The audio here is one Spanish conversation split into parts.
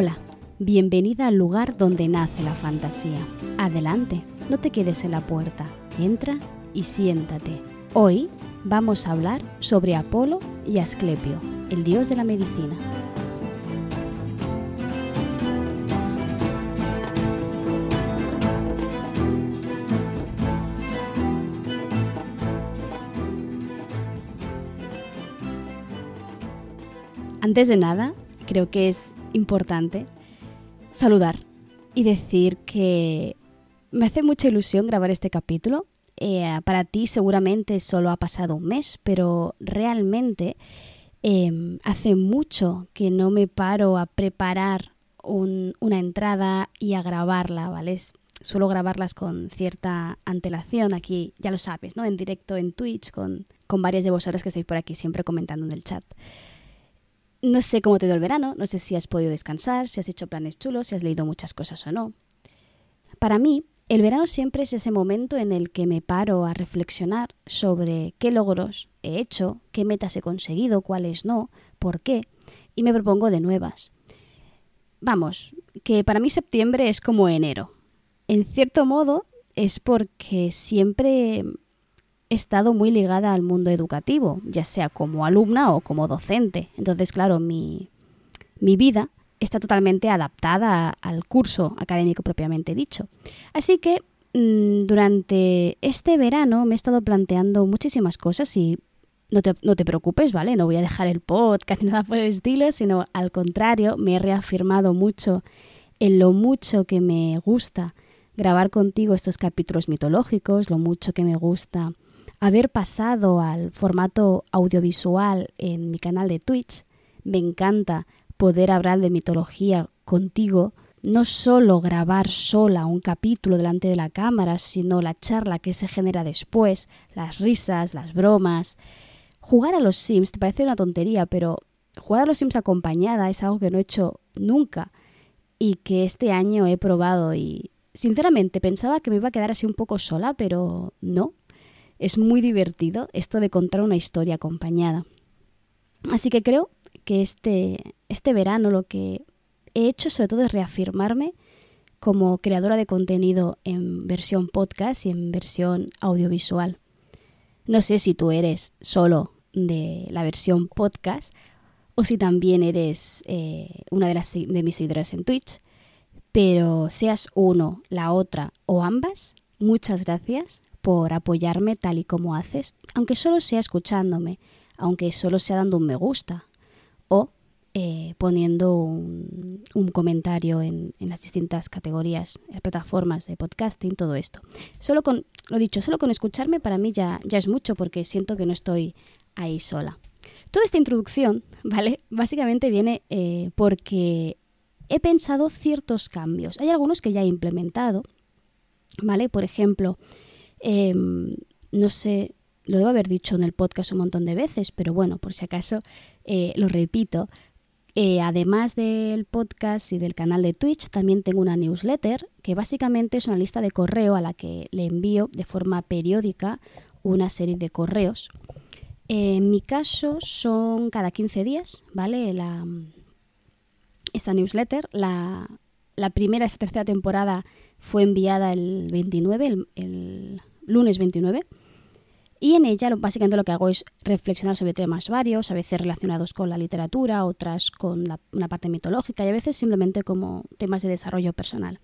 Hola, bienvenida al lugar donde nace la fantasía. Adelante, no te quedes en la puerta, entra y siéntate. Hoy vamos a hablar sobre Apolo y Asclepio, el dios de la medicina. Antes de nada, creo que es importante saludar y decir que me hace mucha ilusión grabar este capítulo. Eh, para ti seguramente solo ha pasado un mes, pero realmente em, hace mucho que no me paro a preparar una entrada y a grabarla, ¿vale? Suelo grabarlas con cierta antelación, aquí ya lo sabes, ¿no? En directo en Twitch, con, con varias de vosotras que estáis por aquí siempre comentando en el chat. No sé cómo te dio el verano, no sé si has podido descansar, si has hecho planes chulos, si has leído muchas cosas o no. Para mí, el verano siempre es ese momento en el que me paro a reflexionar sobre qué logros he hecho, qué metas he conseguido, cuáles no, por qué, y me propongo de nuevas. Vamos, que para mí septiembre es como enero. En cierto modo es porque siempre he estado muy ligada al mundo educativo, ya sea como alumna o como docente. Entonces, claro, mi, mi vida está totalmente adaptada al curso académico propiamente dicho. Así que mm, durante este verano me he estado planteando muchísimas cosas y no te, no te, preocupes, ¿vale? No voy a dejar el podcast ni nada por el estilo, sino al contrario, me he reafirmado mucho en lo mucho que me gusta grabar contigo estos capítulos mitológicos, lo mucho que me gusta haber pasado al formato audiovisual en mi canal de Twitch. Me encanta poder hablar de mitología contigo, no solo grabar sola un capítulo delante de la cámara, sino la charla que se genera después, las risas, las bromas. Jugar a los Sims te parece una tontería, pero jugar a los Sims acompañada es algo que no he hecho nunca y que este año he probado y sinceramente pensaba que me iba a quedar así un poco sola, pero no, es muy divertido esto de contar una historia acompañada. Así que creo que este, este verano lo que he hecho sobre todo es reafirmarme como creadora de contenido en versión podcast y en versión audiovisual. No sé si tú eres solo de la versión podcast o si también eres eh, una de, las, de mis seguidores en Twitch, pero seas uno, la otra o ambas, muchas gracias por apoyarme tal y como haces, aunque solo sea escuchándome, aunque solo sea dando un me gusta o eh, poniendo un, comentario en, las distintas categorías, en las plataformas de podcasting, todo esto. Solo con, lo dicho, solo con escucharme para mí ya, ya es mucho porque siento que no estoy ahí sola. Toda esta introducción, ¿vale? Básicamente viene eh, porque he pensado ciertos cambios. Hay algunos que ya he implementado, ¿vale? Por ejemplo, Em, no sé, lo debo haber dicho en el podcast un montón de veces, pero bueno, por si acaso eh, lo repito. Eh, además del podcast y del canal de Twitch, también tengo una newsletter que básicamente es una lista de correo a la que le envío de forma periódica una serie de correos. en mi caso son cada 15 días, ¿vale? La, esta newsletter, la, la primera, esta tercera temporada fue enviada el 29, el, lunes 29. Y en ella básicamente lo que hago es reflexionar sobre temas varios, a veces relacionados con la literatura, otras con una parte mitológica y a veces simplemente como temas de desarrollo personal.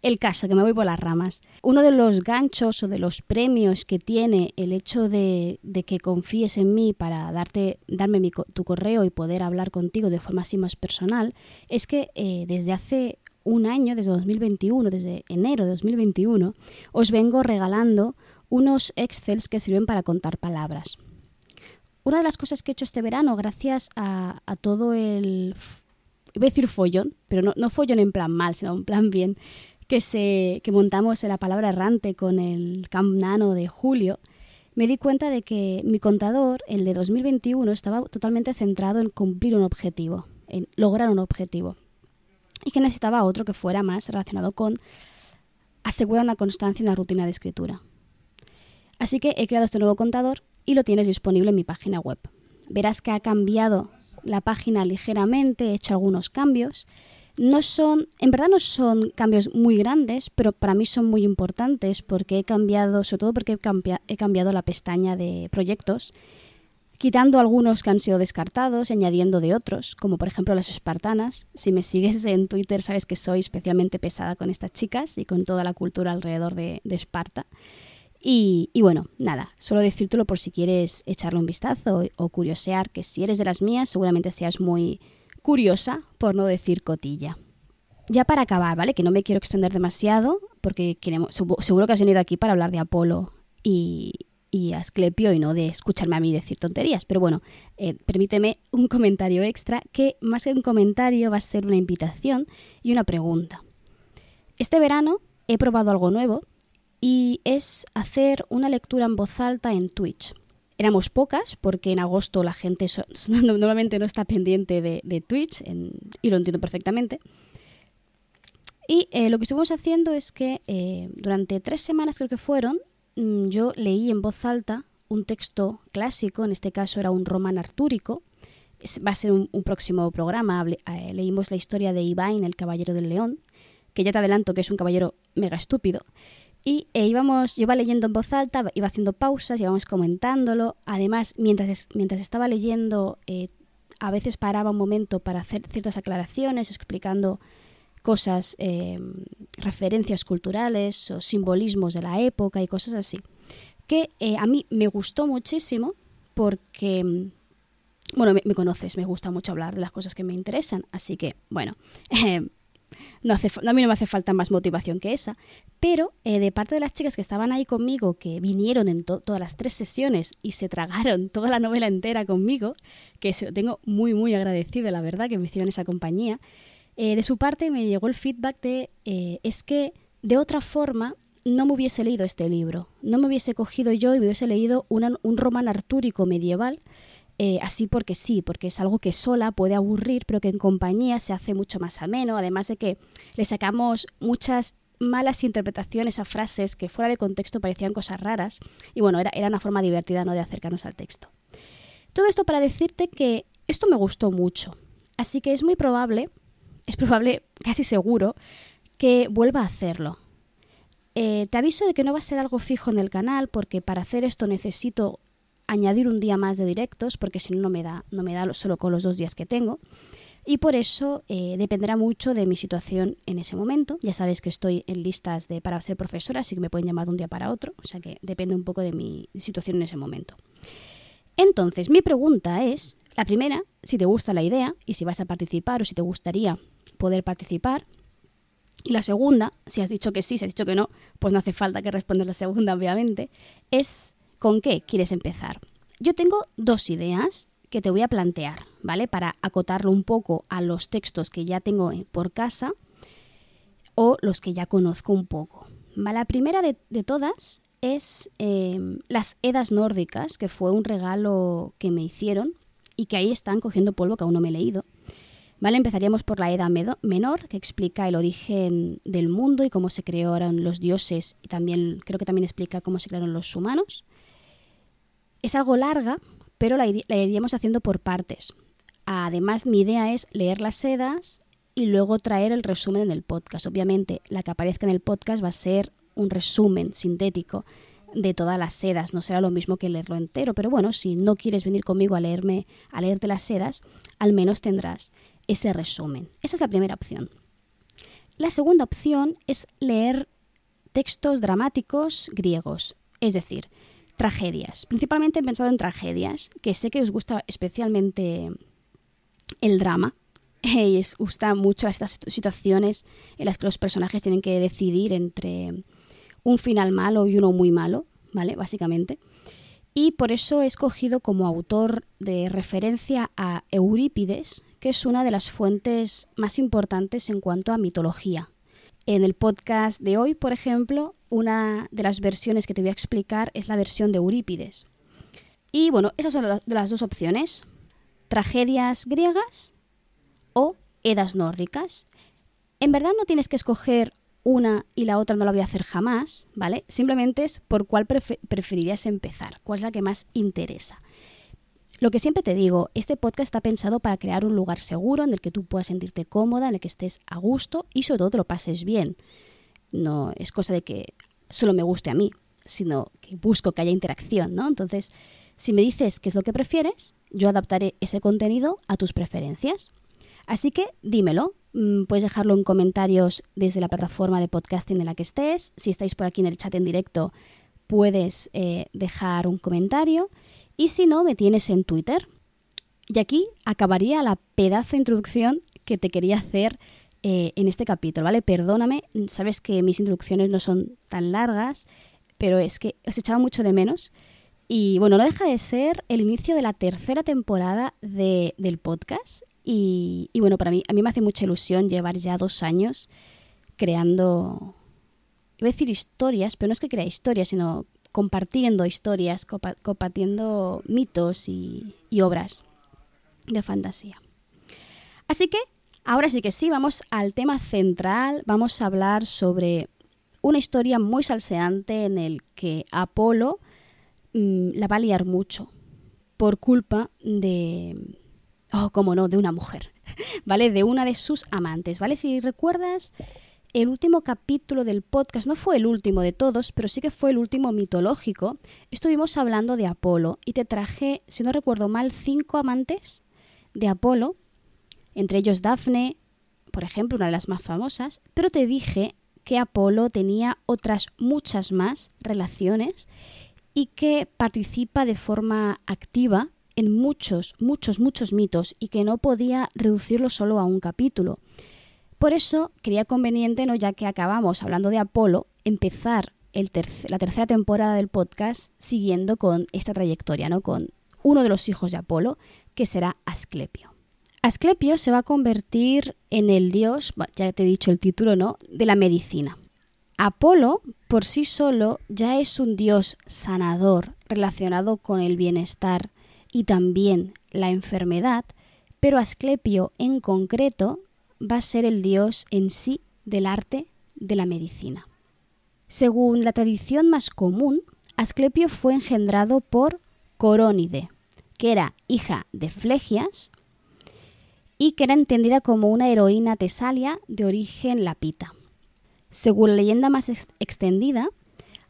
El caso, que me voy por las ramas. Uno de los ganchos o de los premios que tiene el hecho de, que confíes en mí para darte, darme tu correo y poder hablar contigo de forma así más personal es que eh, desde hace un año, desde 2021, desde enero de 2021, os vengo regalando unos Excels que sirven para contar palabras. Una de las cosas que he hecho este verano, gracias a, todo el... Voy a decir follón, pero no, no follón en plan mal, sino en plan bien, que, montamos en la palabra errante con el Camp Nano de julio, me di cuenta de que mi contador, el de 2021, estaba totalmente centrado en cumplir un objetivo, en lograr un objetivo y que necesitaba otro que fuera más relacionado con asegurar una constancia en la rutina de escritura. Así que he creado este nuevo contador y lo tienes disponible en mi página web. Verás que ha cambiado la página ligeramente, he hecho algunos cambios. No son, en verdad no son cambios muy grandes, pero para mí son muy importantes porque he cambiado, sobre todo porque he, cambiado la pestaña de proyectos, quitando algunos que han sido descartados añadiendo de otros, como por ejemplo las espartanas. Si me sigues en Twitter sabes que soy especialmente pesada con estas chicas y con toda la cultura alrededor de, Esparta. Y, bueno, nada, solo decírtelo por si quieres echarle un vistazo o curiosear, que si eres de las mías seguramente seas muy curiosa, por no decir cotilla. Ya para acabar, ¿vale? Que no me quiero extender demasiado, porque seguro que has venido aquí para hablar de Apolo y, y Asclepio y no de escucharme a mí decir tonterías. Pero bueno, eh, permíteme un comentario extra que más que un comentario va a ser una invitación y una pregunta. Este verano he probado algo nuevo y es hacer una lectura en voz alta en Twitch éramos pocas, porque en agosto la gente normalmente no está pendiente de, Twitch, y lo entiendo perfectamente. Y eh, lo que estuvimos haciendo es que eh, durante tres semanas creo que fueron, yo leí en voz alta un texto clásico, en este caso era un román artúrico, va a ser un, próximo programa, eh, leímos la historia de Ivain, el caballero del león, que ya te adelanto que es un caballero mega estúpido, y eh, íbamos, yo iba leyendo en voz alta, iba haciendo pausas, íbamos comentándolo. Además, mientras, mientras estaba leyendo, eh, a veces paraba un momento para hacer ciertas aclaraciones, explicando cosas, em, referencias culturales o simbolismos de la época y cosas así. Que eh, a mí me gustó muchísimo porque, bueno, me, me, conoces, me gusta mucho hablar de las cosas que me interesan, así que, bueno, em, no hace, a mí no me hace falta más motivación que esa, pero eh, de parte de las chicas que estaban ahí conmigo, que vinieron en todas las tres sesiones y se tragaron toda la novela entera conmigo, que se lo tengo muy, muy agradecido, la verdad, que me hicieron esa compañía, eh, de su parte me llegó el feedback de, eh, es que de otra forma no me hubiese leído este libro, no me hubiese cogido yo y me hubiese leído un román artúrico medieval eh, así porque sí, porque es algo que sola puede aburrir, pero que en compañía se hace mucho más ameno, además de que le sacamos muchas malas interpretaciones a frases que fuera de contexto parecían cosas raras, y bueno, era, era una forma divertida ¿no? de acercarnos al texto. Todo esto para decirte que esto me gustó mucho, así que es muy probable, es probable, casi seguro, que vuelva a hacerlo. Eh, te aviso de que no va a ser algo fijo en el canal porque para hacer esto necesito añadir un día más de directos porque si no no me da no me da solo con los dos días que tengo. Y por eso eh, dependerá mucho de mi situación en ese momento. Ya sabes que estoy en listas de para ser profesora así que me pueden llamar de un día para otro. O sea que depende un poco de mi situación en ese momento. Entonces mi pregunta es la primera si te gusta la idea y si vas a participar o si te gustaría poder participar y la segunda, si has dicho que sí, si has dicho que no, pues no hace falta que respondas la segunda, obviamente, es ¿Con qué quieres empezar? Yo tengo dos ideas que te voy a plantear, ¿vale? Para acotarlo un poco a los textos que ya tengo por casa o los que ya conozco un poco. La primera de, todas es em, las Edas nórdicas, que fue un regalo que me hicieron y que ahí están cogiendo polvo que aún no me he leído. ¿Vale? Empezaríamos por la Edad Menor, que explica el origen del mundo y cómo se crearon los dioses y también creo que también explica cómo se crearon los humanos. Es algo larga, pero la, iríamos haciendo por partes. Además, mi idea es leer las sedas y luego traer el resumen en el podcast. Obviamente, la que aparezca en el podcast va a ser un resumen sintético de todas las sedas. No será lo mismo que leerlo entero, pero bueno, si no quieres venir conmigo a leerme, a leerte las sedas, al menos tendrás ese resumen. Esa es la primera opción. La segunda opción es leer textos dramáticos griegos, es decir, tragedias. Principalmente he pensado en tragedias, que sé que os gusta especialmente el drama. Y os gusta mucho estas situaciones en las que los personajes tienen que decidir entre un final malo y uno muy malo, ¿vale? Básicamente. Y por eso he escogido como autor de referencia a Eurípides, que es una de las fuentes más importantes en cuanto a mitología. En el podcast de hoy, por ejemplo, una de las versiones que te voy a explicar es la versión de Eurípides. Y bueno, esas son las dos opciones. Tragedias griegas o edas nórdicas. En verdad no tienes que escoger una y la otra no la voy a hacer jamás, ¿vale? Simplemente es por cuál preferirías empezar, cuál es la que más interesa. Lo que siempre te digo, este podcast está pensado para crear un lugar seguro en el que tú puedas sentirte cómoda, en el que estés a gusto y sobre todo te lo pases bien. No es cosa de que solo me guste a mí, sino que busco que haya interacción, ¿no? Entonces, si me dices qué es lo que prefieres, yo adaptaré ese contenido a tus preferencias. Así que dímelo, mm, puedes dejarlo en comentarios desde la plataforma de podcasting en la que estés. Si estáis por aquí en el chat en directo, puedes eh, dejar un comentario y si no, me tienes en Twitter. Y aquí acabaría la pedazo de introducción que te quería hacer eh, en este capítulo, ¿vale? Perdóname, sabes que mis introducciones no son tan largas, pero es que os echaba mucho de menos. Y bueno, no deja de ser el inicio de la tercera temporada del podcast. Y, bueno, para mí, a mí me hace mucha ilusión llevar ya dos años creando, iba a decir historias, pero no es que crea historias, sino compartiendo historias, compartiendo mitos y, obras de fantasía. Así que, ahora sí que sí, vamos al tema central, vamos a hablar sobre una historia muy salseante en el que Apolo mm, la va a liar mucho por culpa de... Oh, cómo no, de una mujer, ¿vale? De una de sus amantes, ¿vale? Si recuerdas, el último capítulo del podcast no fue el último de todos, pero sí que fue el último mitológico. Estuvimos hablando de Apolo y te traje, si no recuerdo mal, cinco amantes de Apolo, entre ellos Dafne, por ejemplo, una de las más famosas, pero te dije que Apolo tenía otras muchas más relaciones y que participa de forma activa en muchos, muchos, muchos mitos y que no podía reducirlo solo a un capítulo. Por eso creía conveniente, ¿no? ya que acabamos hablando de Apolo, empezar la tercera temporada del podcast siguiendo con esta trayectoria, ¿no? con uno de los hijos de Apolo, que será Asclepio. Asclepio se va a convertir en el dios, ya te he dicho el título, ¿no? de la medicina. Apolo por sí solo ya es un dios sanador relacionado con el bienestar y también la enfermedad, pero Asclepio en concreto va a ser el dios en sí del arte de la medicina. Según la tradición más común, Asclepio fue engendrado por Corónide, que era hija de Flegias y que era entendida como una heroína tesalia de origen lapita. Según la leyenda más extendida,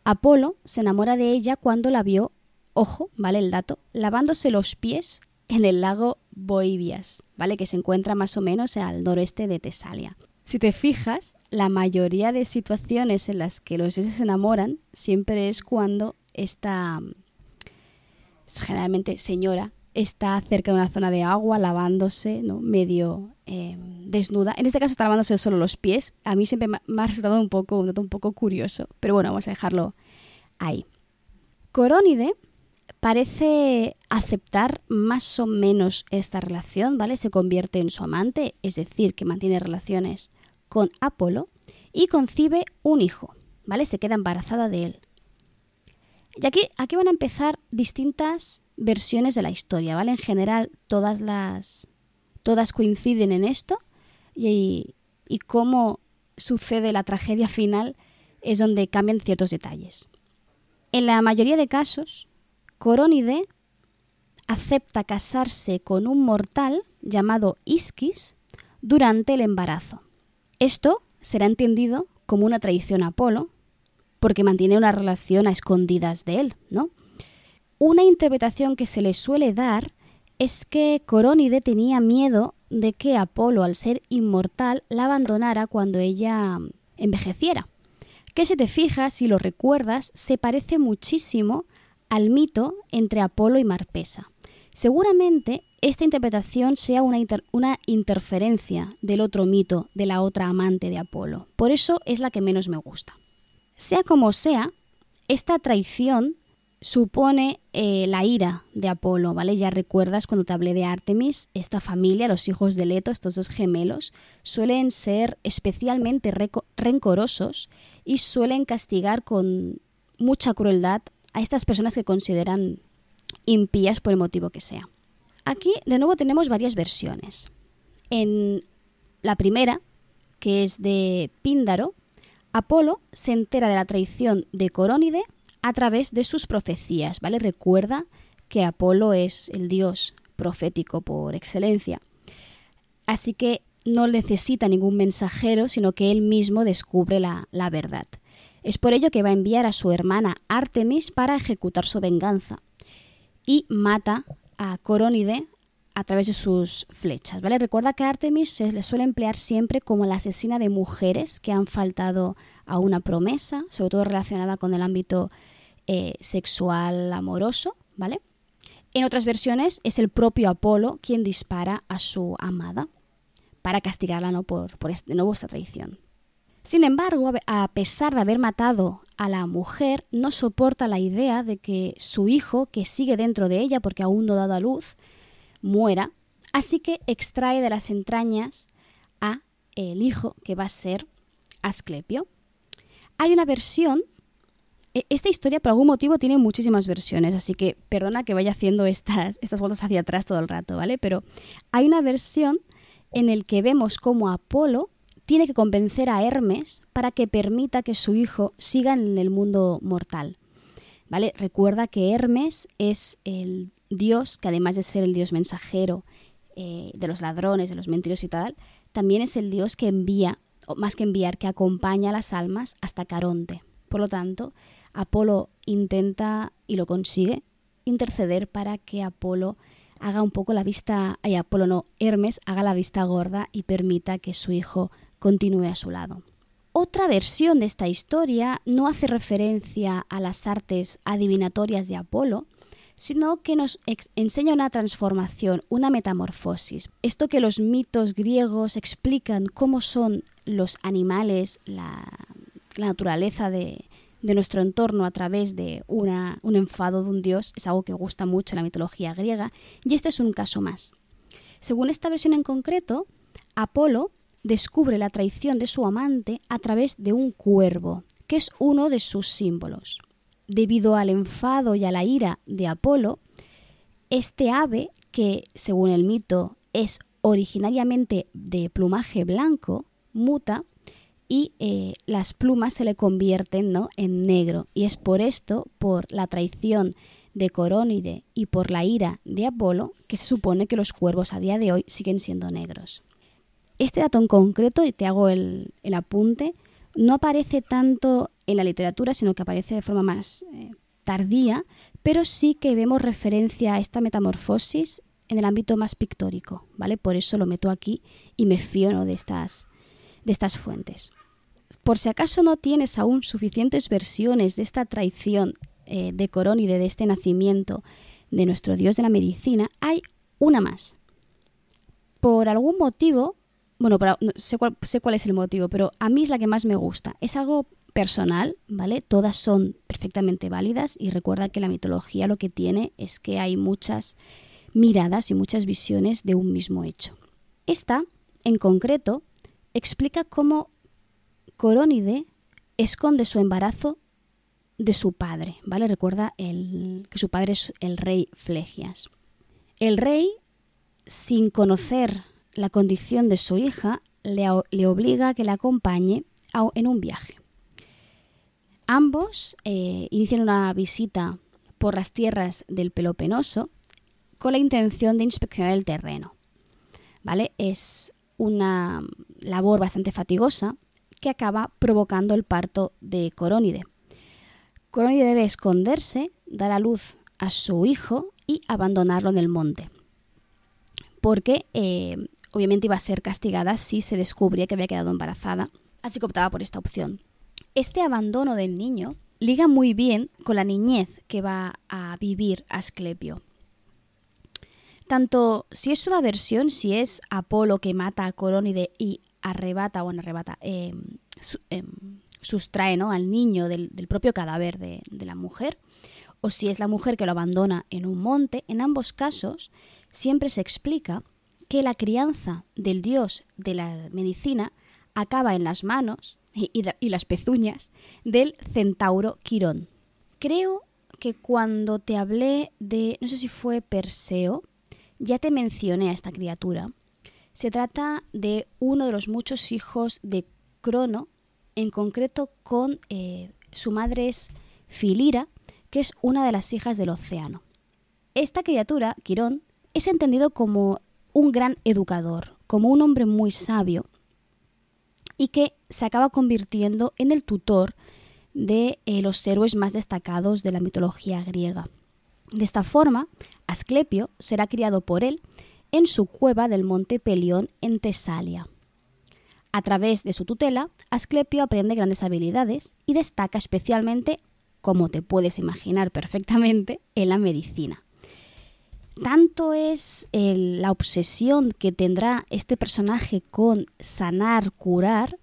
Apolo se enamora de ella cuando la vio, ojo, vale el dato, lavándose los pies en el lago Boibias, ¿vale? Que se encuentra más o menos al noroeste de Tesalia. Si te fijas, la mayoría de situaciones en las que los dioses se enamoran siempre es cuando esta, generalmente señora, está cerca de una zona de agua lavándose, ¿no? medio em, desnuda. En este caso está lavándose solo los pies. A mí siempre me ha resultado un poco, un dato un poco curioso, pero bueno, vamos a dejarlo ahí. Corónide parece aceptar más o menos esta relación, ¿vale? Se convierte en su amante, es decir, que mantiene relaciones con Apolo y concibe un hijo, ¿vale? Se queda embarazada de él. Y aquí, aquí van a empezar distintas versiones de la historia, ¿vale? En general, todas las. todas coinciden en esto. Y, y cómo sucede la tragedia final es donde cambian ciertos detalles. En la mayoría de casos, Corónide acepta casarse con un mortal llamado Isquis durante el embarazo. Esto será entendido como una traición a Apolo, porque mantiene una relación a escondidas de él, ¿no? Una interpretación que se le suele dar es que Corónide tenía miedo de que Apolo, al ser inmortal, la abandonara cuando ella envejeciera. Que si te fijas, si lo recuerdas, se parece muchísimo al mito entre Apolo y Marpesa. Seguramente esta interpretación sea una, interferencia del otro mito, de la otra amante de Apolo. Por eso es la que menos me gusta. Sea como sea, esta traición supone eh, la ira de Apolo, ¿vale? Ya recuerdas cuando te hablé de Artemis, esta familia, los hijos de Leto, estos dos gemelos, suelen ser especialmente rencorosos y suelen castigar con mucha crueldad a estas personas que consideran impías por el motivo que sea. Aquí de nuevo tenemos varias versiones. En la primera, que es de Píndaro, Apolo se entera de la traición de Corónide a través de sus profecías, ¿vale? Recuerda que Apolo es el dios profético por excelencia. Así que no necesita ningún mensajero, sino que él mismo descubre la, la verdad. Es por ello que va a enviar a su hermana Artemis para ejecutar su venganza y mata a Corónide a través de sus flechas. ¿vale? Recuerda que Artemis se le suele emplear siempre como la asesina de mujeres que han faltado a una promesa, sobre todo relacionada con el ámbito eh, sexual amoroso. ¿vale? En otras versiones es el propio Apolo quien dispara a su amada para castigarla ¿no? por, por de nuevo esta traición. Sin embargo, a pesar de haber matado a la mujer, no soporta la idea de que su hijo, que sigue dentro de ella porque aún no ha dado a luz, muera, así que extrae de las entrañas a el hijo que va a ser Asclepio. Hay una versión, e, esta historia por algún motivo tiene muchísimas versiones, así que perdona que vaya haciendo estas, estas vueltas hacia atrás todo el rato, ¿vale? Pero hay una versión en el que vemos cómo Apolo tiene que convencer a Hermes para que permita que su hijo siga en el mundo mortal. ¿Vale? Recuerda que Hermes es el Dios, que además de ser el Dios mensajero eh, de los ladrones, de los mentirosos y tal, también es el Dios que envía, o más que enviar, que acompaña a las almas hasta Caronte. Por lo tanto, Apolo intenta, y lo consigue, interceder para que Apolo haga un poco la vista, ay, Apolo no, Hermes haga la vista gorda y permita que su hijo continúe a su lado. Otra versión de esta historia no hace referencia a las artes adivinatorias de Apolo, sino que nos enseña una transformación, una metamorfosis. Esto que los mitos griegos explican cómo son los animales, la, naturaleza de, nuestro entorno a través de un enfado de un dios, es algo que gusta mucho en la mitología griega, y este es un caso más. Según esta versión en concreto, Apolo descubre la traición de su amante a través de un cuervo, que es uno de sus símbolos debido al enfado y a la ira de Apolo, este ave, que según el mito es originariamente de plumaje blanco, muta y eh, las plumas se le convierten en negro. Y es por esto, por la traición de Corónide y por la ira de Apolo, que se supone que los cuervos a día de hoy siguen siendo negros. Este dato en concreto, y te hago el, apunte, no aparece tanto en la literatura, sino que aparece de forma más eh, tardía, pero sí que vemos referencia a esta metamorfosis en el ámbito más pictórico, ¿vale? Por eso lo meto aquí y me fío de, estas, de estas fuentes. Por si acaso no tienes aún suficientes versiones de esta traición eh, de Corónide, de este nacimiento de nuestro dios de la medicina, hay una más. Por algún motivo, bueno, sé, cuál, sé cuál es el motivo, pero a mí es la que más me gusta. Es algo personal, ¿vale? Todas son perfectamente válidas y recuerda que la mitología lo que tiene es que hay muchas miradas y muchas visiones de un mismo hecho. Esta, en concreto, explica cómo Corónide esconde su embarazo de su padre, ¿vale? Recuerda que su padre es el rey Flegias. El rey, sin conocer la condición de su hija, le, obliga a que la acompañe en un viaje. Ambos eh, inician una visita por las tierras del Pelopenoso con la intención de inspeccionar el terreno. ¿Vale? Es una labor bastante fatigosa que acaba provocando el parto de Corónide. Corónide debe esconderse, dar a luz a su hijo y abandonarlo en el monte, porque eh, obviamente iba a ser castigada si se descubría que había quedado embarazada, así que optaba por esta opción. Este abandono del niño liga muy bien con la niñez que va a vivir Asclepio. Tanto si es una versión, si es Apolo que mata a Corónide y arrebata, o arrebata, em, em, sustrae ¿no? al niño del, propio cadáver de la mujer, o si es la mujer que lo abandona en un monte, en ambos casos siempre se explica que la crianza del dios de la medicina acaba en las manos y, las pezuñas del centauro Quirón. Creo que cuando te hablé de, no sé si fue Perseo, ya te mencioné a esta criatura. Se trata de uno de los muchos hijos de Crono, en concreto con eh, su madre es Filira, que es una de las hijas del océano. Esta criatura, Quirón, es entendido como un gran educador, como un hombre muy sabio y que se acaba convirtiendo en el tutor de eh, los héroes más destacados de la mitología griega. De esta forma, Asclepio será criado por él en su cueva del monte Pelión en Tesalia. A través de su tutela, Asclepio aprende grandes habilidades y destaca especialmente, como te puedes imaginar perfectamente, en la medicina. Tanto es la obsesión que tendrá este personaje con sanar, curar,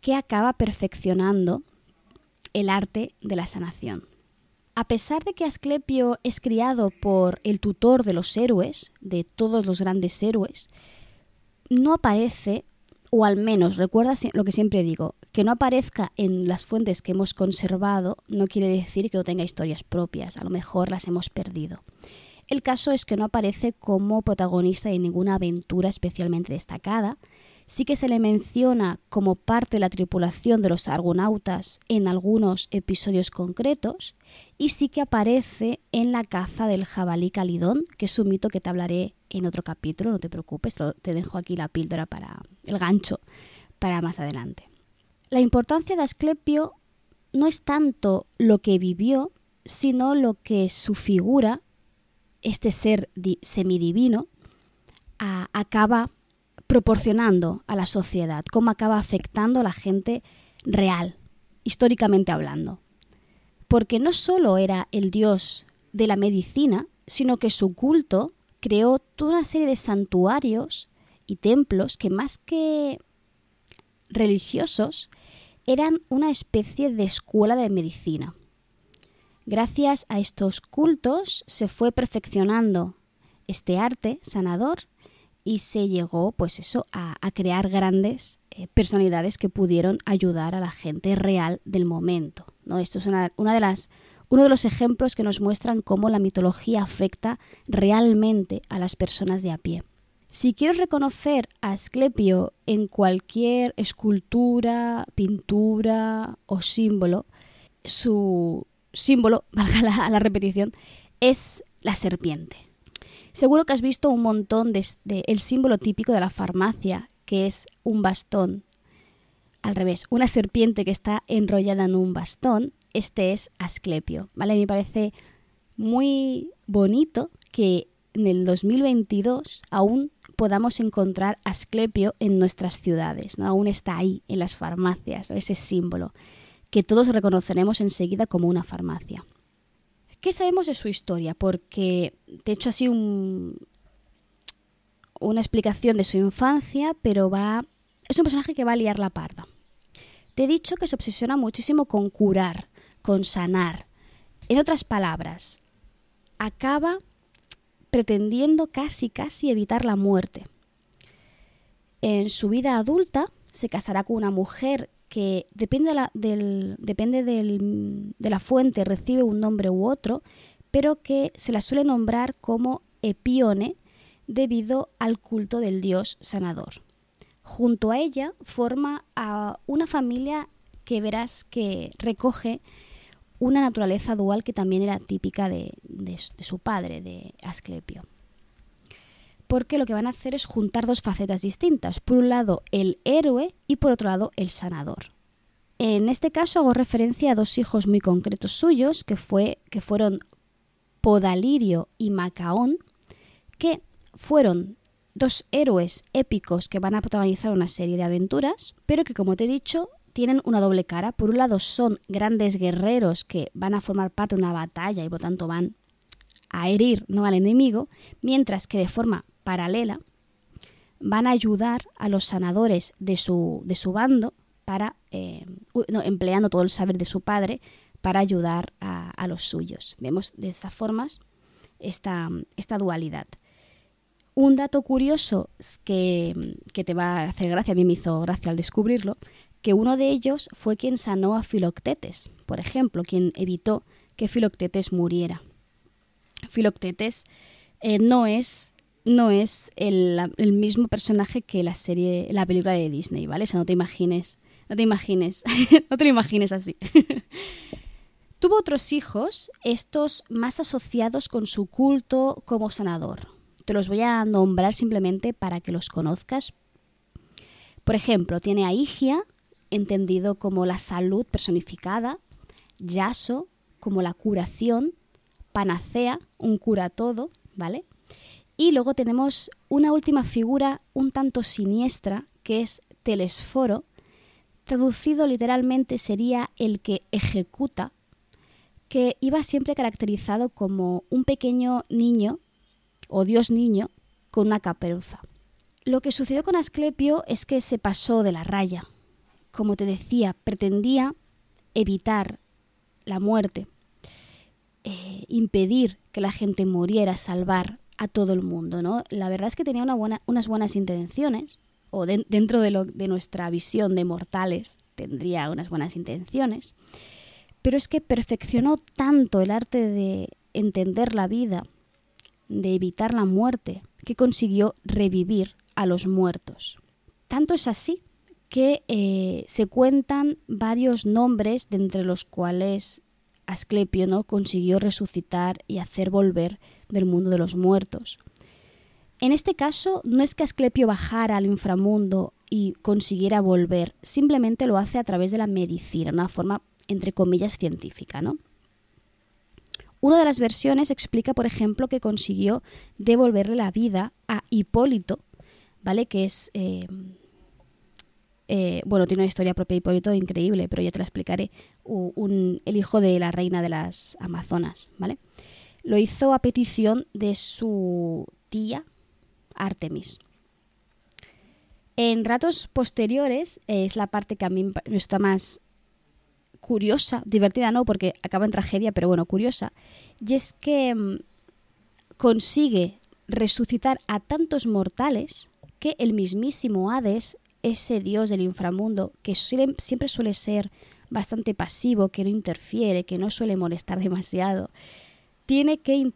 que acaba perfeccionando el arte de la sanación. A pesar de que Asclepio es criado por el tutor de los héroes, de todos los grandes héroes, no aparece, o al menos recuerda lo que siempre digo, que no aparezca en las fuentes que hemos conservado no quiere decir que no tenga historias propias, a lo mejor las hemos perdido. El caso es que no aparece como protagonista de ninguna aventura especialmente destacada, sí que se le menciona como parte de la tripulación de los argonautas en algunos episodios concretos y sí que aparece en la caza del jabalí calidón, que es un mito que te hablaré en otro capítulo, no te preocupes, te dejo aquí la píldora para el gancho para más adelante. La importancia de Asclepio no es tanto lo que vivió, sino lo que su figura, este ser semidivino, acaba proporcionando a la sociedad, cómo acaba afectando a la gente real, históricamente hablando. Porque no solo era el dios de la medicina, sino que su culto creó toda una serie de santuarios y templos que más que religiosos eran una especie de escuela de medicina. Gracias a estos cultos se fue perfeccionando este arte sanador y se llegó, pues eso, a, crear grandes eh, personalidades que pudieron ayudar a la gente real del momento. ¿no? Esto es una, de las, uno de los ejemplos que nos muestran cómo la mitología afecta realmente a las personas de a pie. Si quiero reconocer a Asclepio en cualquier escultura, pintura o símbolo, su símbolo, valga la repetición, es la serpiente. Seguro que has visto un montón de, el símbolo típico de la farmacia, que es un bastón. Al revés, una serpiente que está enrollada en un bastón. Este es Asclepio, ¿vale? Me parece muy bonito que en el 2022 aún podamos encontrar Asclepio en nuestras ciudades, ¿no? Aún está ahí en las farmacias, ese símbolo que todos reconoceremos enseguida como una farmacia. ¿Qué sabemos de su historia? Porque te he hecho así un, una explicación de su infancia, pero va. Es un personaje que va a liar la parda. Te he dicho que se obsesiona muchísimo con curar, con sanar. En otras palabras, acaba pretendiendo casi, casi evitar la muerte. En su vida adulta se casará con una mujer que depende, de la, depende de la fuente, recibe un nombre u otro, pero que se la suele nombrar como Epione debido al culto del dios sanador. Junto a ella forma una familia que verás que recoge una naturaleza dual que también era típica de su padre, de Asclepio porque lo que van a hacer es juntar dos facetas distintas. Por un lado, el héroe y por otro lado, el sanador. En este caso hago referencia a dos hijos muy concretos suyos, que, fue, que fueron Podalirio y Macaón, que fueron dos héroes épicos que van a protagonizar una serie de aventuras, pero que como te he dicho tienen una doble cara. Por un lado son grandes guerreros que van a formar parte de una batalla y por tanto van a herir no al enemigo, mientras que de forma paralela van a ayudar a los sanadores de su, de su bando para, eh, empleando todo el saber de su padre para ayudar a, los suyos. Vemos de estas formas esta, esta dualidad. Un dato curioso que, que, te va a hacer gracia, a mí me hizo gracia al descubrirlo, que uno de ellos fue quien sanó a Filoctetes, por ejemplo, quien evitó que Filoctetes muriera. Filoctetes eh, no es no es el, mismo personaje que la serie, la película de Disney, ¿vale? O sea, no te imagines, no te imagines, no te lo imagines así. Tuvo otros hijos, estos más asociados con su culto como sanador. Te los voy a nombrar simplemente para que los conozcas. Por ejemplo, tiene a Higia, entendido como la salud personificada, Yaso, como la curación, Panacea, un cura todo, ¿vale? Y luego tenemos una última figura un tanto siniestra, que es Telesforo, traducido literalmente sería el que ejecuta, que iba siempre caracterizado como un pequeño niño o dios niño con una caperuza. Lo que sucedió con Asclepio es que se pasó de la raya. Como te decía, pretendía evitar la muerte, eh, impedir que la gente muriera, salvar a todo el mundo. ¿no? La verdad es que tenía unas buenas intenciones, o dentro de, de nuestra visión de mortales tendría unas buenas intenciones, pero es que perfeccionó tanto el arte de entender la vida, de evitar la muerte, que consiguió revivir a los muertos. Tanto es así que eh, se cuentan varios nombres de entre los cuales Asclepio ¿no? consiguió resucitar y hacer volver del mundo de los muertos. En este caso, no es que Asclepio bajara al inframundo y consiguiera volver, simplemente lo hace a través de la medicina, una forma, entre comillas, científica, ¿no? Una de las versiones explica, por ejemplo, que consiguió devolverle la vida a Hipólito, ¿vale? Que es. Eh, eh, bueno, tiene una historia propia Hipólito increíble, pero ya te la explicaré. el hijo de la reina de las Amazonas, ¿vale? Lo hizo a petición de su tía, Artemis. En ratos posteriores es la parte que a mí me está más curiosa, divertida no, porque acaba en tragedia, pero bueno, curiosa, y es que mm, consigue resucitar a tantos mortales que el mismísimo Hades, ese dios del inframundo, que siempre suele ser bastante pasivo, que no interfiere, que no suele molestar demasiado, tiene que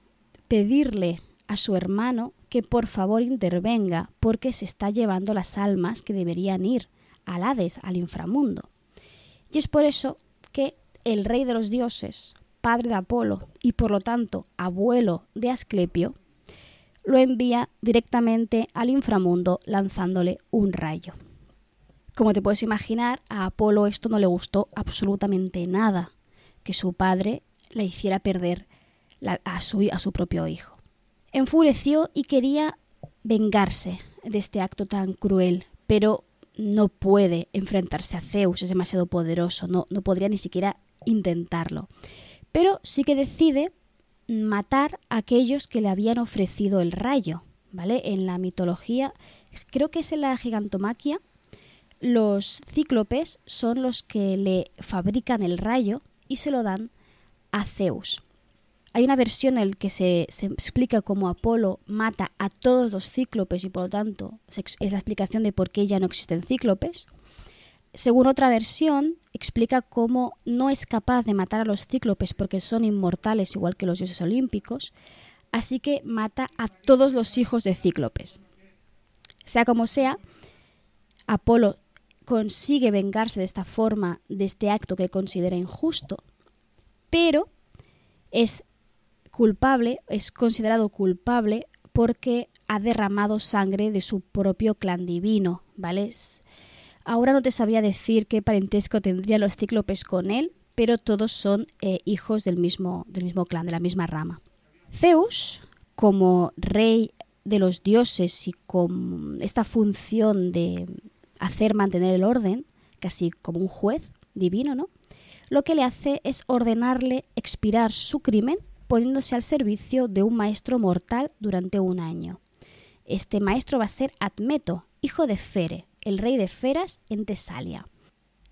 pedirle a su hermano que por favor intervenga porque se está llevando las almas que deberían ir al Hades, al inframundo. Y es por eso que el rey de los dioses, padre de Apolo y por lo tanto abuelo de Asclepio, lo envía directamente al inframundo lanzándole un rayo. Como te puedes imaginar, a Apolo esto no le gustó absolutamente nada, que su padre le hiciera perder a, su, propio hijo enfureció y quería vengarse de este acto tan cruel, pero no puede enfrentarse a Zeus, es demasiado poderoso, no, no podría ni siquiera intentarlo. Pero sí que decide matar a aquellos que le habían ofrecido el rayo, ¿vale? En la mitología, creo que es en la gigantomaquia, los cíclopes son los que le fabrican el rayo y se lo dan a Zeus. Hay una versión en la que se, explica cómo Apolo mata a todos los cíclopes y por lo tanto es la explicación de por qué ya no existen cíclopes. Según otra versión, explica cómo no es capaz de matar a los cíclopes porque son inmortales igual que los dioses olímpicos, así que mata a todos los hijos de cíclopes. Sea como sea, Apolo consigue vengarse de esta forma, de este acto que considera injusto, pero es culpable, es considerado culpable porque ha derramado sangre de su propio clan divino, ¿vale? Ahora no te sabría decir qué parentesco tendrían los cíclopes con él, pero todos son eh, hijos del mismo, del mismo clan, de la misma rama. Zeus, como rey de los dioses y con esta función de hacer mantener el orden, casi como un juez divino, ¿no? Lo que le hace es ordenarle expirar su crimen poniéndose al servicio de un maestro mortal durante un año. Este maestro va a ser Admeto, hijo de Fere, el rey de Feras en Tesalia.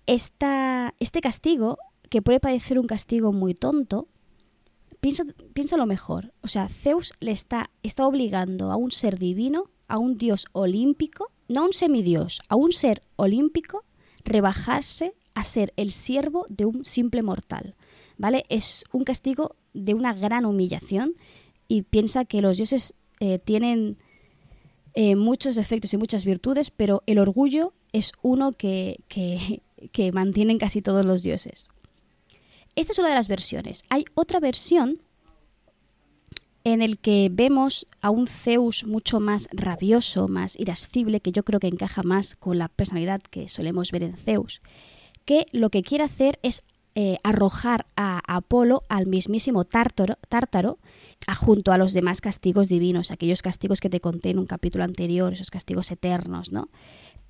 este castigo, que puede parecer un castigo muy tonto, piensa, lo mejor. O sea, Zeus le está, está obligando a un ser divino, a un dios olímpico, no a un semidios, a un ser olímpico, rebajarse a ser el siervo de un simple mortal. ¿Vale? Es un castigo de una gran humillación y piensa que los dioses eh, tienen eh, muchos defectos y muchas virtudes, pero el orgullo es uno que, que, que mantienen casi todos los dioses. Esta es una de las versiones. Hay otra versión en el que vemos a un Zeus mucho más rabioso, más irascible, que yo creo que encaja más con la personalidad que solemos ver en Zeus, que lo que quiere hacer es eh, arrojar a Apolo al mismísimo tártaro, junto a los demás castigos divinos, aquellos castigos que te conté en un capítulo anterior, esos castigos eternos, ¿no?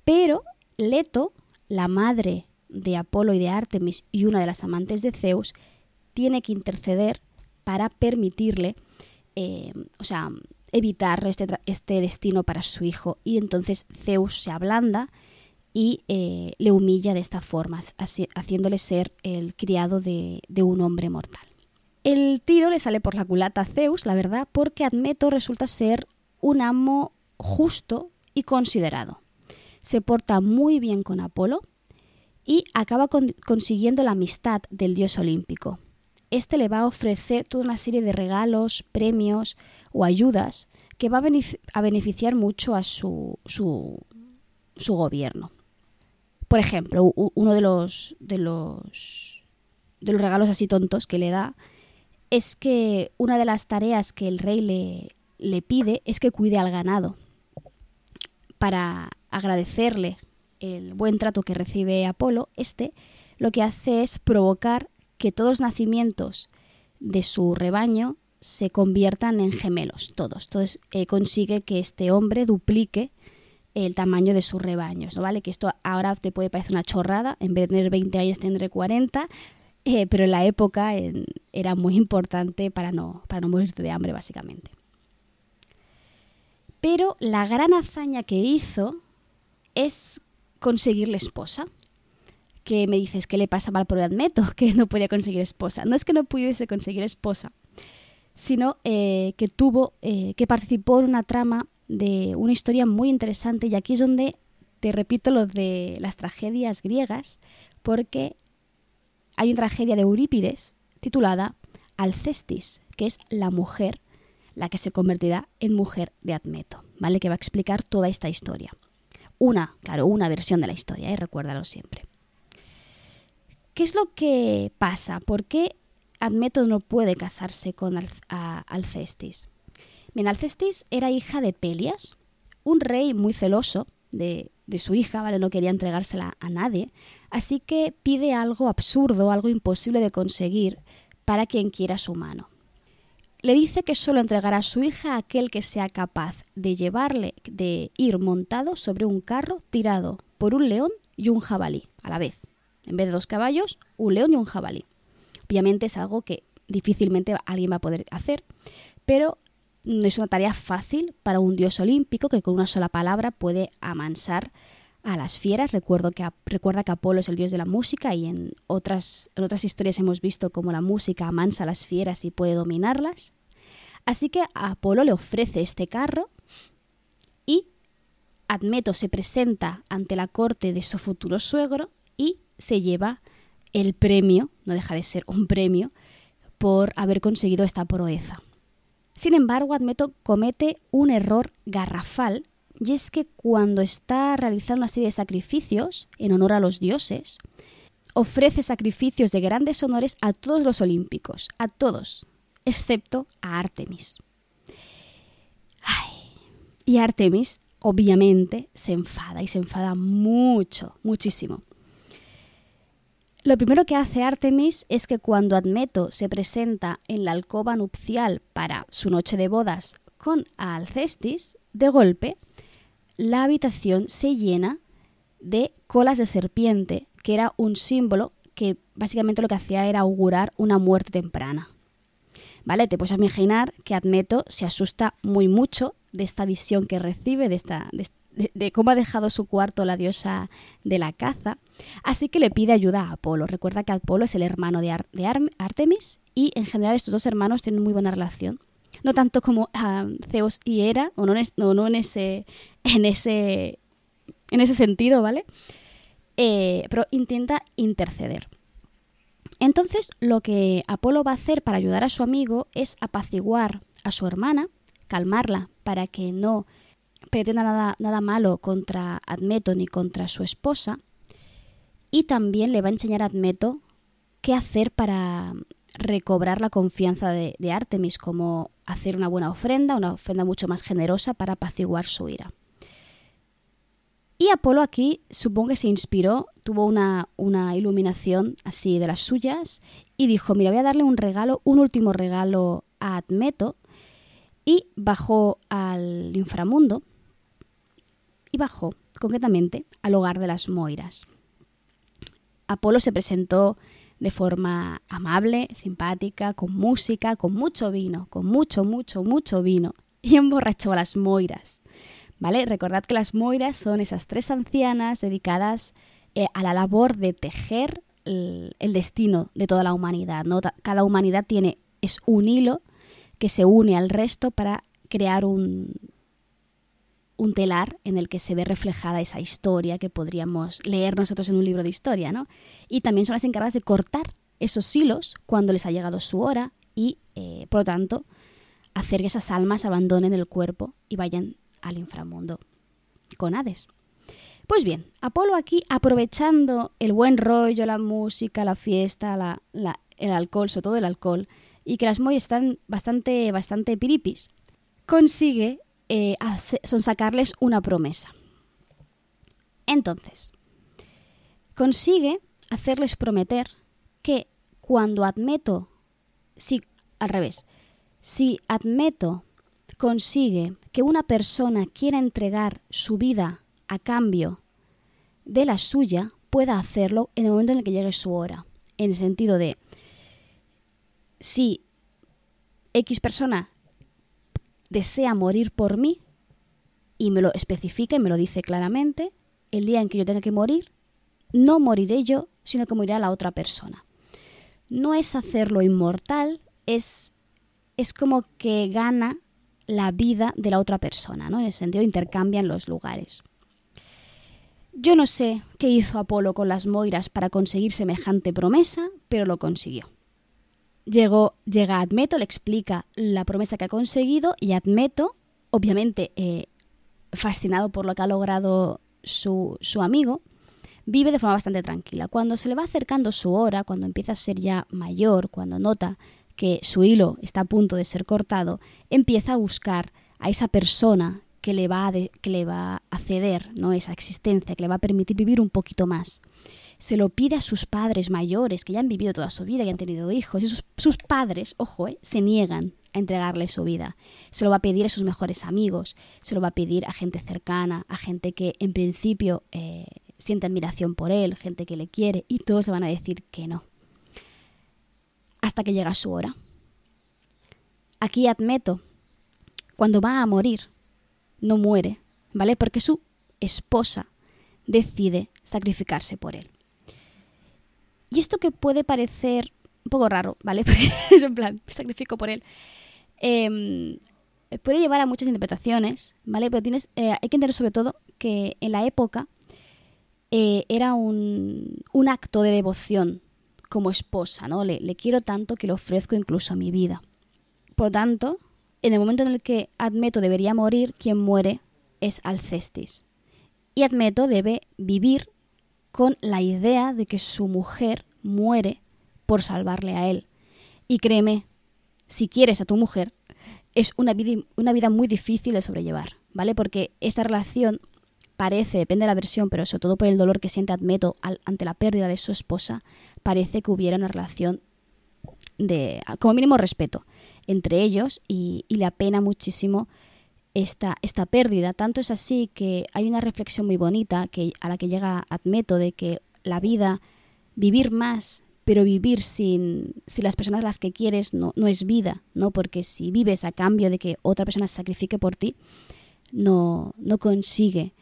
Pero Leto, la madre de Apolo y de Artemis y una de las amantes de Zeus, tiene que interceder para permitirle eh, o sea, evitar este, este, destino para su hijo. Y entonces Zeus se ablanda y eh, le humilla de esta forma, haciéndole ser el criado de, un hombre mortal. El tiro le sale por la culata a Zeus, la verdad, porque Admeto resulta ser un amo justo y considerado. Se porta muy bien con Apolo y acaba consiguiendo la amistad del dios olímpico este le va a ofrecer toda una serie de regalos, premios o ayudas que va a, beneficiar mucho a su, gobierno. Por ejemplo, uno de los, de los, de los regalos así tontos que le da es que una de las tareas que el rey le, le pide es que cuide al ganado. Para agradecerle el buen trato que recibe Apolo, este lo que hace es provocar que todos los nacimientos de su rebaño se conviertan en gemelos, todos. Entonces eh, consigue que este hombre duplique el tamaño de sus rebaños, ¿no? ¿Vale? Que esto ahora te puede parecer una chorrada, en vez de tener 20 años tendré 40, eh, pero en la época era muy importante para no, para no morirte de hambre, básicamente. Pero la gran hazaña que hizo es conseguirle esposa que me dices que le pasa mal por Admeto, que no podía conseguir esposa. No es que no pudiese conseguir esposa, sino eh, que tuvo, eh, que participó en una trama de una historia muy interesante y aquí es donde te repito lo de las tragedias griegas, porque hay una tragedia de Eurípides titulada Alcestis, que es la mujer, la que se convertirá en mujer de Admeto, ¿vale? Que va a explicar toda esta historia. Una, claro, una versión de la historia, ¿eh? recuérdalo siempre. ¿Qué es lo que pasa? ¿Por qué Admeto no puede casarse con Alcestis? Bien, Alcestis era hija de Pelias, un rey muy celoso de, su hija, ¿vale? No quería entregársela a nadie, así que pide algo absurdo, algo imposible de conseguir para quien quiera su mano. Le dice que solo entregará a su hija a aquel que sea capaz de llevarle, de ir montado sobre un carro tirado por un león y un jabalí a la vez. En vez de dos caballos, un león y un jabalí. Obviamente es algo que difícilmente alguien va a poder hacer, pero es una tarea fácil para un dios olímpico que con una sola palabra puede amansar a las fieras. Recuerdo que, recuerda que Apolo es el dios de la música y en otras, en otras historias hemos visto cómo la música amansa a las fieras y puede dominarlas. Así que a Apolo le ofrece este carro y Admeto se presenta ante la corte de su futuro suegro y se lleva el premio, no deja de ser un premio, por haber conseguido esta proeza. Sin embargo, Admeto comete un error garrafal y es que cuando está realizando una serie de sacrificios en honor a los dioses, ofrece sacrificios de grandes honores a todos los olímpicos, a todos, excepto a Artemis. y Artemis, obviamente, se enfada y se enfada mucho, muchísimo. Lo primero que hace Artemis es que cuando Admeto se presenta en la alcoba nupcial para su noche de bodas con Alcestis, de golpe, la habitación se llena de colas de serpiente, que era un símbolo que básicamente lo que hacía era augurar una muerte temprana. ¿Vale? Te puedes imaginar que Admeto se asusta muy mucho de esta visión que recibe, de, esta, cómo ha dejado su cuarto la diosa de la caza, así que le pide ayuda a Apolo. Recuerda que Apolo es el hermano de, Artemis y en general estos dos hermanos tienen muy buena relación. No tanto como ah, Zeus y Hera, o no, en, ese, en, ese, en ese sentido, ¿vale? Eh, pero intenta interceder. Entonces, lo que Apolo va a hacer para ayudar a su amigo es apaciguar a su hermana, calmarla para que no pretenda nada, nada malo contra Admeto ni contra su esposa. Y también le va a enseñar a Admeto qué hacer para recobrar la confianza de, Artemis, como hacer una buena ofrenda, una ofrenda mucho más generosa para apaciguar su ira. Y Apolo aquí supongo que se inspiró, tuvo una, una, iluminación así de las suyas y dijo, mira, voy a darle un regalo, un último regalo a Admeto y bajó al inframundo y bajó concretamente al hogar de las Moiras. Apolo se presentó de forma amable, simpática, con música, con mucho vino, con mucho, mucho, mucho vino y emborrachó a las Moiras. ¿vale? Recordad que las moiras son esas tres ancianas dedicadas eh, a la labor de tejer el, destino de toda la humanidad, ¿no? Cada humanidad tiene, es un hilo que se une al resto para crear un, un telar en el que se ve reflejada esa historia que podríamos leer nosotros en un libro de historia, ¿no? Y también son las encargadas de cortar esos hilos cuando les ha llegado su hora y, eh, por lo tanto, hacer que esas almas abandonen el cuerpo y vayan al inframundo con Hades. Pues bien, Apolo aquí aprovechando el buen rollo, la música, la fiesta, el alcohol, sobre todo el alcohol, y que las Moy están bastante, bastante piripis, consigue eh, sacarles una promesa. Entonces, consigue hacerles prometer que cuando Admeto, si al revés, si Admeto consigue que una persona quiera entregar su vida a cambio de la suya, pueda hacerlo en el momento en el que llegue su hora. En el sentido de, si X persona desea morir por mí y me lo especifica y me lo dice claramente, el día en que yo tenga que morir, no moriré yo, sino que morirá la otra persona. No es hacerlo inmortal, es, es como que gana la vida de la otra persona, ¿no? En el sentido intercambian los lugares. Yo no sé qué hizo Apolo con las Moiras para conseguir semejante promesa, pero lo consiguió. Llegó, llega Admeto, le explica la promesa que ha conseguido y Admeto, obviamente eh, fascinado por lo que ha logrado su, su amigo, vive de forma bastante tranquila. Cuando se le va acercando su hora, cuando empieza a ser ya mayor, cuando nota que su hilo está a punto de ser cortado, empieza a buscar a esa persona que le va a, que le va a ceder ¿no? esa existencia, que le va a permitir vivir un poquito más. Se lo pide a sus padres mayores, que ya han vivido toda su vida y han tenido hijos, y sus, padres, ojo, ¿eh? se niegan a entregarle su vida. Se lo va a pedir a sus mejores amigos, se lo va a pedir a gente cercana, a gente que en principio eh, siente admiración por él, gente que le quiere, y todos le van a decir que no hasta que llega su hora. Aquí Admeto, cuando va a morir, no muere, ¿vale? Porque su esposa decide sacrificarse por él. Y esto que puede parecer un poco raro, ¿vale? Porque es en plan, me sacrifico por él. Em, puede llevar a muchas interpretaciones, ¿vale? Pero tienes, eh, hay que entender sobre todo que en la época eh, era un, un acto de devoción como esposa, ¿no? Le, quiero tanto que le ofrezco incluso mi vida. Por tanto, en el momento en el que Admeto debería morir, quien muere es Alcestis. Y Admeto debe vivir con la idea de que su mujer muere por salvarle a él. Y créeme, si quieres a tu mujer, es una vida, una vida muy difícil de sobrellevar, ¿vale? Porque esta relación parece, depende de la versión, pero sobre todo por el dolor que siente Admeto ante la pérdida de su esposa, parece que hubiera una relación de, como mínimo, respeto entre ellos y, le apena muchísimo esta, esta pérdida. Tanto es así que hay una reflexión muy bonita que, a la que llega Admeto de que la vida, vivir más, pero vivir sin, sin las personas a las que quieres no, no es vida, ¿no? Porque si vives a cambio de que otra persona se sacrifique por ti, no, no consigue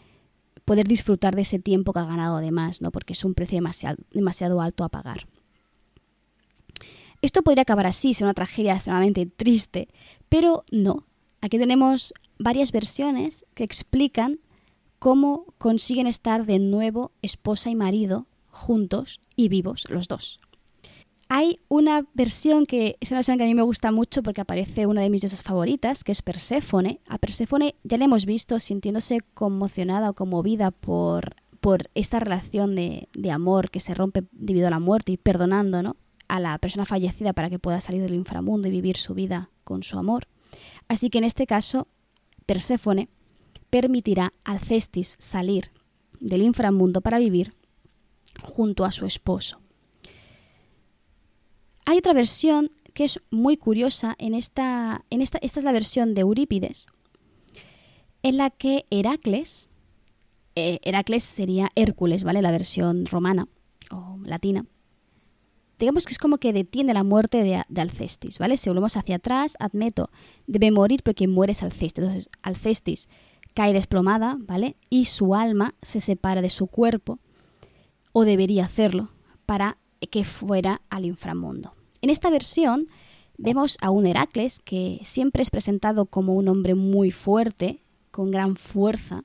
poder disfrutar de ese tiempo que ha ganado además, ¿no? porque es un precio demasiado, demasiado alto a pagar. Esto podría acabar así, ser una tragedia extremadamente triste, pero no. Aquí tenemos varias versiones que explican cómo consiguen estar de nuevo esposa y marido juntos y vivos los dos. Hay una versión que es una versión que a mí me gusta mucho porque aparece una de mis diosas favoritas, que es Perséfone. A Perséfone ya la hemos visto sintiéndose conmocionada o conmovida por, por esta relación de, amor que se rompe debido a la muerte y perdonando, ¿no? a la persona fallecida para que pueda salir del inframundo y vivir su vida con su amor. Así que en este caso, Perséfone permitirá al Cestis salir del inframundo para vivir junto a su esposo. Hay otra versión que es muy curiosa en esta, en esta, esta es la versión de Eurípides, en la que Heracles, eh, Heracles sería Hércules, ¿vale? La versión romana o latina. Digamos que es como que detiene la muerte de, Alcestis, ¿vale? Si volvemos hacia atrás, Admeto debe morir, pero quien muere es Alcestis. Entonces, Alcestis cae desplomada, ¿vale? Y su alma se separa de su cuerpo, o debería hacerlo, para que fuera al inframundo. En esta versión vemos a un Heracles que siempre es presentado como un hombre muy fuerte, con gran fuerza.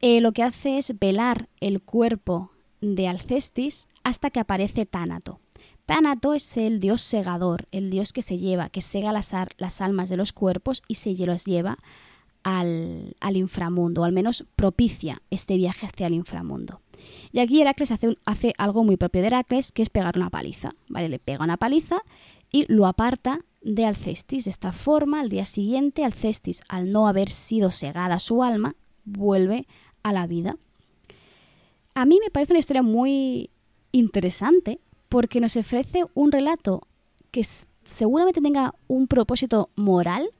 Eh, lo que hace es velar el cuerpo de Alcestis hasta que aparece Tánato. Tánato es el dios segador, el dios que se lleva, que sega las, las almas de los cuerpos y se los lleva al, inframundo, o al menos propicia este viaje hacia el inframundo. Y aquí Heracles hace, hace algo muy propio de Heracles, que es pegar una paliza. ¿vale? Le pega una paliza y lo aparta de Alcestis. De esta forma, al día siguiente, Alcestis, al no haber sido segada su alma, vuelve a la vida. A mí me parece una historia muy interesante porque nos ofrece un relato que seguramente tenga un propósito moral,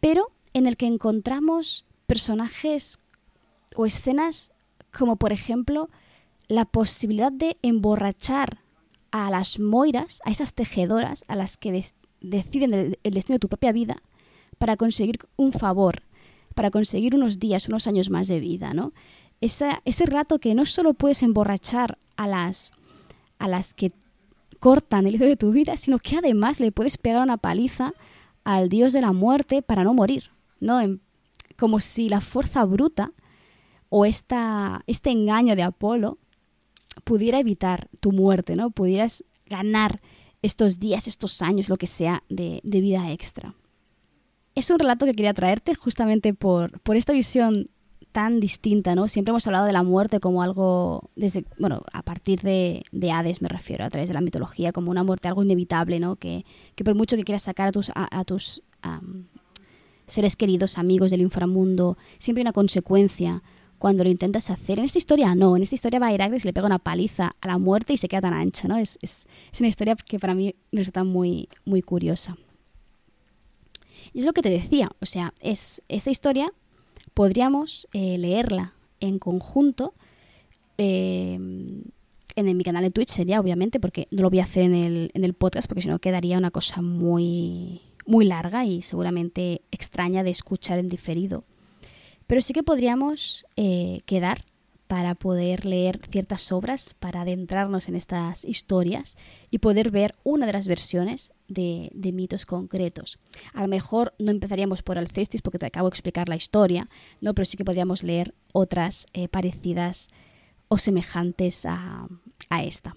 pero en el que encontramos personajes o escenas como por ejemplo la posibilidad de emborrachar a las moiras, a esas tejedoras a las que deciden el, destino de tu propia vida para conseguir un favor, para conseguir unos días, unos años más de vida, ¿no? ese relato que no solo puedes emborrachar a las, a las que cortan el hilo de tu vida, sino que además le puedes pegar una paliza al dios de la muerte para no morir. ¿no? como si la fuerza bruta o esta, este engaño de Apolo pudiera evitar tu muerte, ¿no? Pudieras ganar estos días, estos años, lo que sea, de, vida extra. Es un relato que quería traerte justamente por, por esta visión tan distinta, ¿no? Siempre hemos hablado de la muerte como algo, desde, bueno, a partir de, de, Hades me refiero, a través de la mitología, como una muerte, algo inevitable, ¿no? Que, que por mucho que quieras sacar a tus, a, tus seres queridos, amigos del inframundo, siempre hay una consecuencia cuando lo intentas hacer. En esta historia no, en esta historia va a Heracles y le pega una paliza a la muerte y se queda tan ancha, ¿no? Es, es, una historia que para mí me resulta muy, muy curiosa. Y es lo que te decía, o sea, es esta historia podríamos eh, leerla en conjunto. Eh, en mi canal de Twitch sería, obviamente, porque no lo voy a hacer en el, en el podcast, porque si no quedaría una cosa muy, muy larga y seguramente extraña de escuchar en diferido. Pero sí que podríamos eh, quedar para poder leer ciertas obras, para adentrarnos en estas historias y poder ver una de las versiones de, mitos concretos. A lo mejor no empezaríamos por Alcestis porque te acabo de explicar la historia, ¿no? pero sí que podríamos leer otras eh, parecidas o semejantes a esta.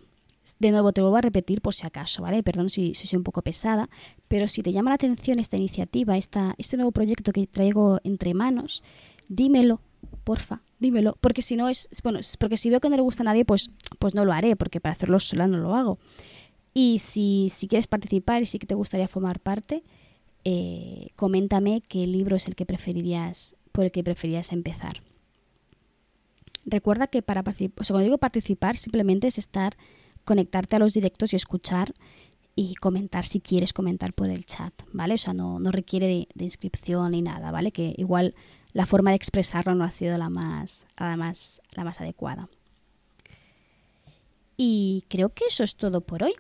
De nuevo, te vuelvo a repetir por si acaso, ¿vale? Perdón si, soy un poco pesada, pero si te llama la atención esta iniciativa, este nuevo proyecto que traigo entre manos, dímelo, porfa, dímelo, porque si no es, bueno, porque si veo que no le gusta a nadie, pues, pues no lo haré, porque para hacerlo sola no lo hago. Y si, si quieres participar y si te gustaría formar parte, eh, coméntame qué libro es el que preferirías, por el que preferirías empezar. Recuerda que para participar, o sea, cuando digo participar, simplemente es estar conectarte a los directos y escuchar y comentar si quieres comentar por el chat, ¿vale? O sea, no, requiere de, inscripción ni nada, ¿vale? Que igual la forma de expresarlo no ha sido la más, además, la más adecuada. Y creo que eso es todo por hoy.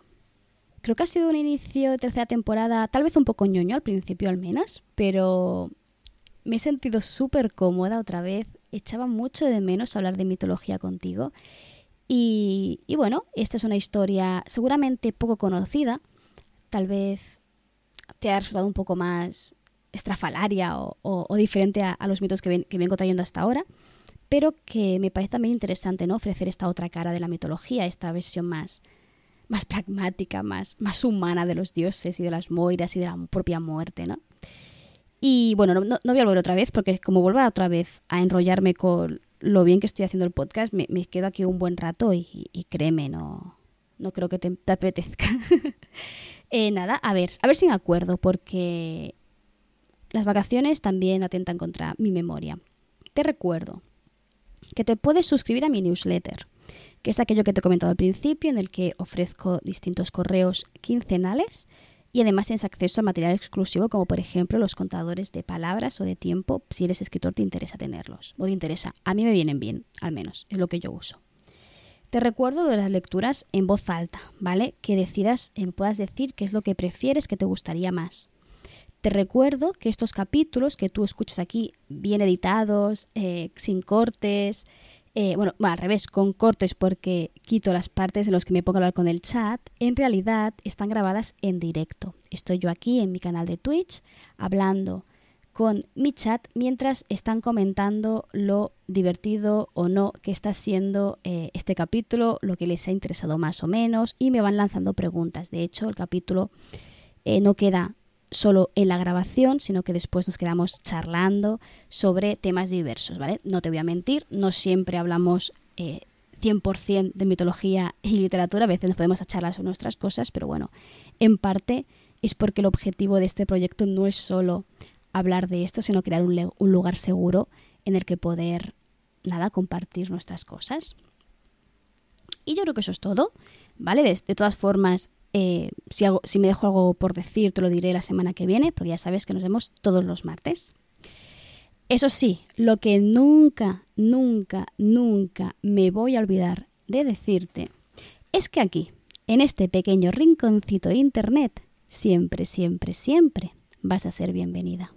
Creo que ha sido un inicio de tercera temporada, tal vez un poco ñoño al principio al menos, pero me he sentido súper cómoda otra vez. Echaba mucho de menos hablar de mitología contigo y, bueno, esta es una historia seguramente poco conocida, tal vez te ha resultado un poco más estrafalaria o, diferente a, los mitos que, vengo trayendo hasta ahora, pero que me parece también interesante ¿no? ofrecer esta otra cara de la mitología, esta versión más, más pragmática, más, más humana de los dioses y de las moiras y de la propia muerte. ¿no? Y bueno, no, no, voy a volver otra vez porque como vuelva otra vez a enrollarme con lo bien que estoy haciendo el podcast, me, quedo aquí un buen rato y, créeme, no, no creo que te, apetezca. Eh, nada, a ver, a ver si me acuerdo, porque las vacaciones también atentan contra mi memoria. Te recuerdo que te puedes suscribir a mi newsletter, que es aquello que te he comentado al principio, en el que ofrezco distintos correos quincenales y además tienes acceso a material exclusivo como por ejemplo los contadores de palabras o de tiempo si eres escritor te interesa tenerlos o te interesa. A mí me vienen bien, al menos, es lo que yo uso. Te recuerdo de las lecturas en voz alta, ¿vale? Que decidas, eh, puedas decir qué es lo que prefieres, que te gustaría más. Te recuerdo que estos capítulos que tú escuchas aquí, bien editados, eh, sin cortes, eh, bueno, al revés, con cortes porque quito las partes de los que me pongo a hablar con el chat, en realidad están grabadas en directo. Estoy yo aquí en mi canal de Twitch hablando con mi chat mientras están comentando lo divertido o no que está siendo eh, este capítulo, lo que les ha interesado más o menos y me van lanzando preguntas. De hecho, el capítulo no queda solo en la grabación, sino que después nos quedamos charlando sobre temas diversos, ¿vale? No te voy a mentir, no siempre hablamos 100% eh, de mitología y literatura, a veces nos podemos charlar sobre nuestras cosas, pero bueno, en parte es porque el objetivo de este proyecto no es solo hablar de esto, sino crear un, lugar seguro en el que poder, nada, compartir nuestras cosas. Y yo creo que eso es todo, ¿vale? De, todas formas, eh, si, si me dejo algo por decir, te lo diré la semana que viene, porque ya sabes que nos vemos todos los martes. Eso sí, lo que nunca, nunca, nunca me voy a olvidar de decirte es que aquí, en este pequeño rinconcito de Internet, siempre, siempre, siempre vas a ser bienvenida.